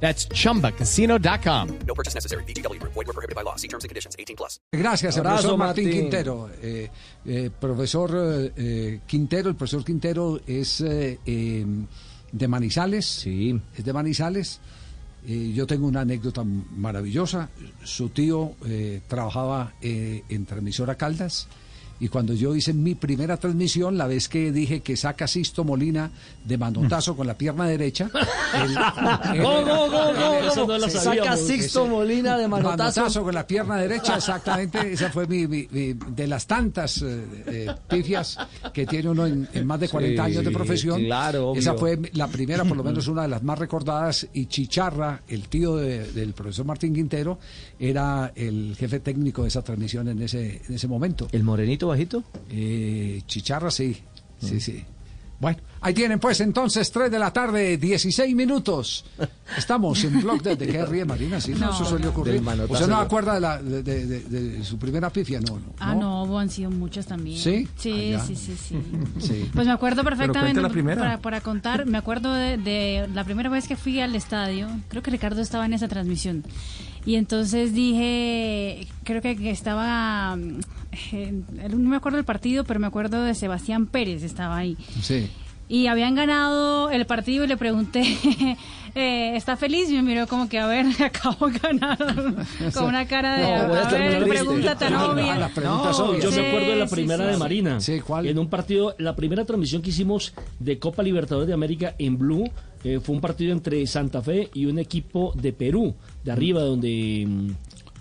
That's chumbacasino.com. No purchase necessary. BGW. Void were prohibited by law. See terms and conditions. 18 plus. Gracias, Abrazo, profesor Martín, Martín. Quintero. Eh, eh, profesor eh, eh, Quintero, el profesor Quintero es eh, eh, de Manizales. Sí. Es de Manizales. Eh, yo tengo una anécdota maravillosa. Su tío eh, trabajaba eh, en Transmisora Caldas. Y cuando yo hice mi primera transmisión, la vez que dije que saca Sisto Molina de manotazo con la pierna derecha. Saca Ese- Molina de manotazo. Manotazo con la pierna derecha, exactamente. Esa fue mi, mi- mi- de las tantas eh, eh, pifias que tiene uno en, en más de 40 Sí, años de profesión. claro, obvio. Esa fue la primera, por lo menos una de las más recordadas. Y Chicharra, el tío de- del profesor Martín Quintero, era el jefe técnico de esa transmisión en ese, en ese momento. ¿El morenito bajito? Eh, Chicharra, sí, sí, sí. Bueno, ahí tienen pues entonces 3 de la tarde, 16 minutos. Estamos en Blog de, ¿de qué ríe Marina? Sí, no, eso suele ocurrir. Manotazo. ¿Usted no acuerda de, la, de, de- de- de su primera pifia? No, no. Ah, no, han sido muchas también. ¿Sí? Sí, Ah, sí, sí, sí. Sí. Pues me acuerdo perfectamente. la primera. Para, para contar, me acuerdo de, de la primera vez que fui al estadio. Creo que Ricardo estaba en esa transmisión. Y entonces dije, creo que, que estaba. Mm, eh, no me acuerdo del partido, pero me acuerdo de Sebastián Pérez, estaba ahí. Sí. Y habían ganado el partido y le pregunté, eh, ¿está feliz? Y me miró como que, a ver, acabo de ganar. Con una cara de, No, a ver, triste. pregunta tan Ah, obvia. preguntas obvias. Yo Sí, me acuerdo de la primera sí, de sí. Marina. Sí, ¿cuál? En un partido, la primera transmisión que hicimos de Copa Libertadores de América en Blue eh, fue un partido entre Santa Fe y un equipo de Perú, de arriba, donde.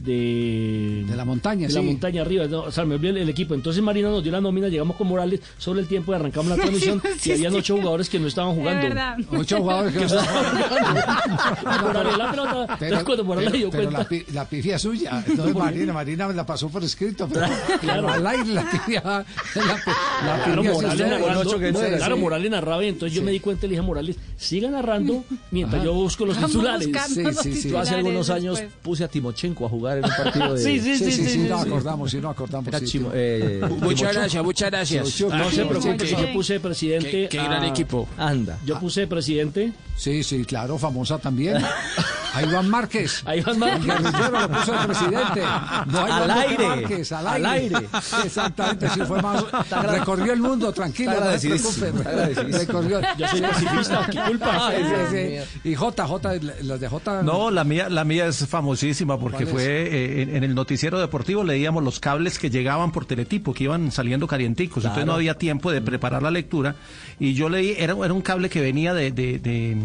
De, De la montaña, de la montaña arriba, no, o sea, me olvidé el, el equipo. Entonces Marina nos dio la nómina, llegamos con Morales sobre el tiempo y arrancamos la transmisión sí, y habían ocho jugadores que no estaban jugando. verdad. Ocho jugadores que no Y Morales la pelota, entonces cuando Morales pero- dio pero cuenta. la, pi- la pifia es suya, no es Marina. Marina me la pasó por escrito, pero Claro. al aire la pifia. La, la Claro, pifia es Morales narrando, que claro, sí. Morales narraba y entonces yo me di cuenta y le dije a Morales, siga narrando mientras Ajá. yo busco los titulares. Sí, sí, sí. Yo hace algunos años puse a Timochenko a jugar en un partido de... Sí, sí, Sí, sí, sí, sí, no acordamos, sí, no acordamos. Eh, Muchas gracias, muchas gracias. Sí, No se preocupe, yo puse presidente. Qué, gran equipo. Anda. Yo puse de presidente Sí, sí, claro, famosa también. A Iván Márquez. a Iván El Márquez. lo puso de presidente. No a Al aire, Márquez, al al aire. Exactamente, sí fue más. Recorrió el mundo, tranquilo, no se preocupe. Recorrió. Yo soy pacifista, ¿qué culpa? Sí, sí, sí. Y J, J, las de J. No, la mía, la mía es famosísima porque fue eh, en, en el noticiero deportivo leíamos los cables que llegaban por teletipo, que iban saliendo calienticos, entonces no había tiempo de preparar la lectura y yo leí, era, era un cable que venía de, de, de,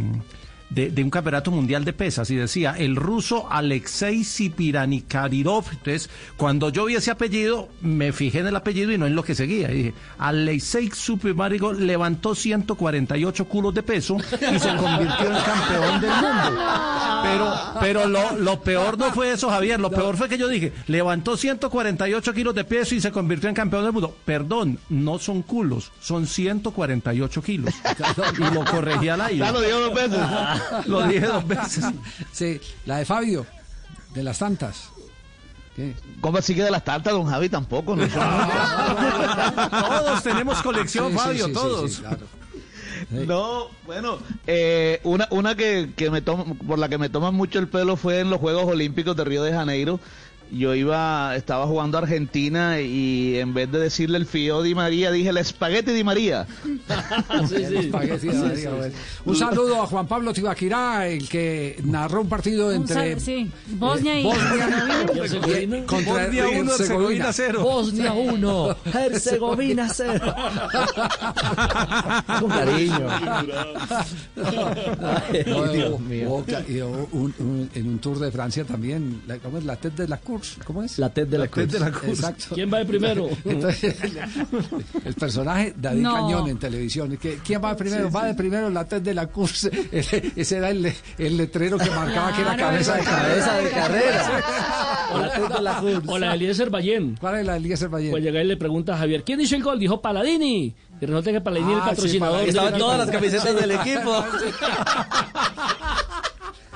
de- de un campeonato mundial de pesas y decía el ruso Alexei Sipiranikadyrov. Entonces, cuando yo vi ese apellido, me fijé en el apellido y no en lo que seguía. Y dije, Alexei Sipiranikadyrov levantó 148 culos de peso y se convirtió en campeón del mundo. Pero, pero lo, lo peor no fue eso, Javier. Lo peor fue que yo dije, levantó 148 kilos de peso y se convirtió en campeón del mundo. Perdón, no son culos, son 148 kilos. Y lo corregí al aire. Ya lo digo dos veces. Lo dije dos veces. Sí, la de Fabio, de las tantas. ¿Qué? ¿Cómo así que de las tantas, don Javi, tampoco? No Todos tenemos colección, Sí, Fabio, sí, sí, todos. sí, claro. No, bueno, eh, una, una que, que me toma, por la que me toman mucho el pelo fue en los Juegos Olímpicos de Río de Janeiro. Yo iba, estaba jugando a Argentina y en vez de decirle el fío Di María, dije el espagueti Di María. Sí, sí. Espagueti de María, bueno. Un saludo a Juan Pablo Tibaquirá, el que narró un partido Un entre sal- sí, Bosnia y Bosnia ¿Y Herzegovina? contra Bosnia uno, Herzegovina cero. Bosnia 1, Herzegovina 0. Con cariño. Ay, No, Dios mío. un- un- en un tour de Francia también, la, ¿cómo es? la tête de la cour. ¿Cómo es? La TED de la, Cruz. Exacto. ¿Quién va de primero? Entonces, el personaje David No. Cañón en televisión. ¿Quién va de primero? Va de primero la TED de la Course. Ese, era el, el letrero que marcaba que era Claro, cabeza de Cabeza de carrera. o, la, o la de Eliezer Ballén. ¿Cuál es la de Eliezer Valle? Pues llega y le pregunta a Javier, ¿quién hizo el gol? Dijo Paladini. Y resulta que Paladini es el Ah, sí, patrocinador. Paladini. Estaban todas las camisetas del equipo.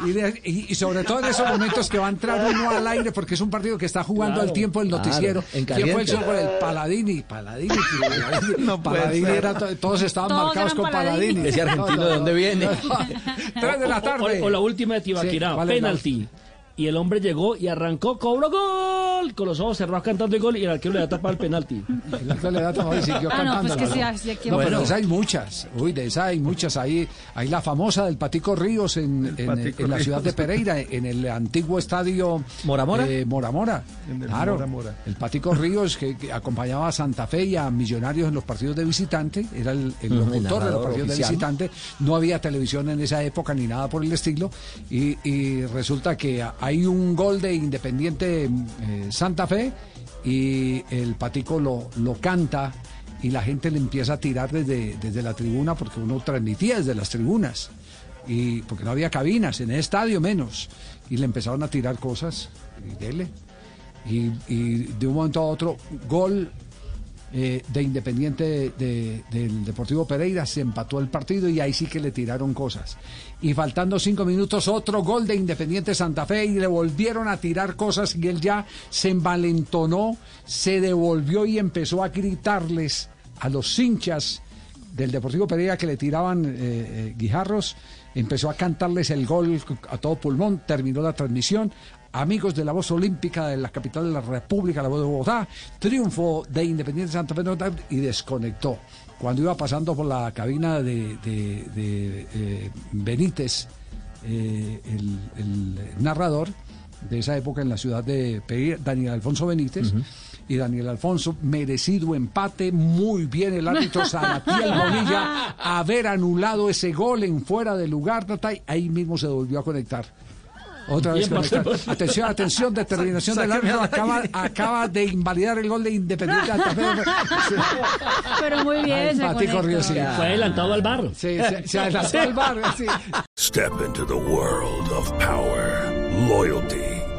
Y, de- y- y sobre todo en esos momentos que va a entrar uno al aire porque es un partido que está jugando Claro, al tiempo del claro, noticiero. en ¿Quién fue el sobre el Paladini? Paladini. Paladini, No Paladini era to- todos estaban Todos marcados con Paladini. Paladini. Ese argentino, ¿de dónde viene? Tres de la tarde. O, o la última de Tibaquirá, Sí, ¿cuál es la- penalti. Y el hombre llegó y arrancó, cobró gol. Con los ojos cerrados cantando el gol y el arquero le da tapar el penalti. El otro le da y siguió Ah, no, pues que sí, así aquí No, pero de esas hay muchas. Uy, de esas hay muchas. Ahí hay la famosa del Patico Ríos en, en- Patico en la Ríos. ciudad de Pereira, en el antiguo estadio ¿Mora Mora? eh, Mora Mora. En el Claro, el Patico Ríos que, que acompañaba a Santa Fe y a Millonarios en los partidos de visitante, era el, el locutor el de los partidos de visitante. No había televisión en esa época ni nada por el estilo. Y, y resulta que hay un gol de Independiente eh, Santa Fe y el Patico lo, lo canta y la gente le empieza a tirar desde, desde la tribuna porque uno transmitía desde las tribunas y porque no había cabinas en el estadio menos. Y le empezaron a tirar cosas y dele. Y, y de un momento a otro gol eh, de Independiente de- del Deportivo Pereira se empató el partido y ahí sí que le tiraron cosas y faltando cinco minutos otro gol de Independiente Santa Fe y le volvieron a tirar cosas y él ya se envalentonó se devolvió y empezó a gritarles a los hinchas del Deportivo Pereira que le tiraban eh, eh, guijarros, empezó a cantarles el gol a todo pulmón, terminó la transmisión. Amigos de la voz olímpica de la capital de la República, la voz de Bogotá, triunfo de Independiente Santa Fe y desconectó. Cuando iba pasando por la cabina de, de- de, eh, Benítez, eh, el, el narrador de esa época en la ciudad de Pereira, Daniel Alfonso Benítez, y Daniel Alfonso, merecido empate, muy bien el árbitro Salatiel Bonilla, haber anulado ese gol en fuera de lugar, ahí mismo se volvió a conectar. Otra vez. Atención, atención, determinación del árbitro, acaba, acaba de invalidar el gol de Independiente Santa Fe. Pero muy bien, Ay, se. Fue adelantado al bar. Sí, se, se adelantó al bar, sí. Step into the world of power, loyalty,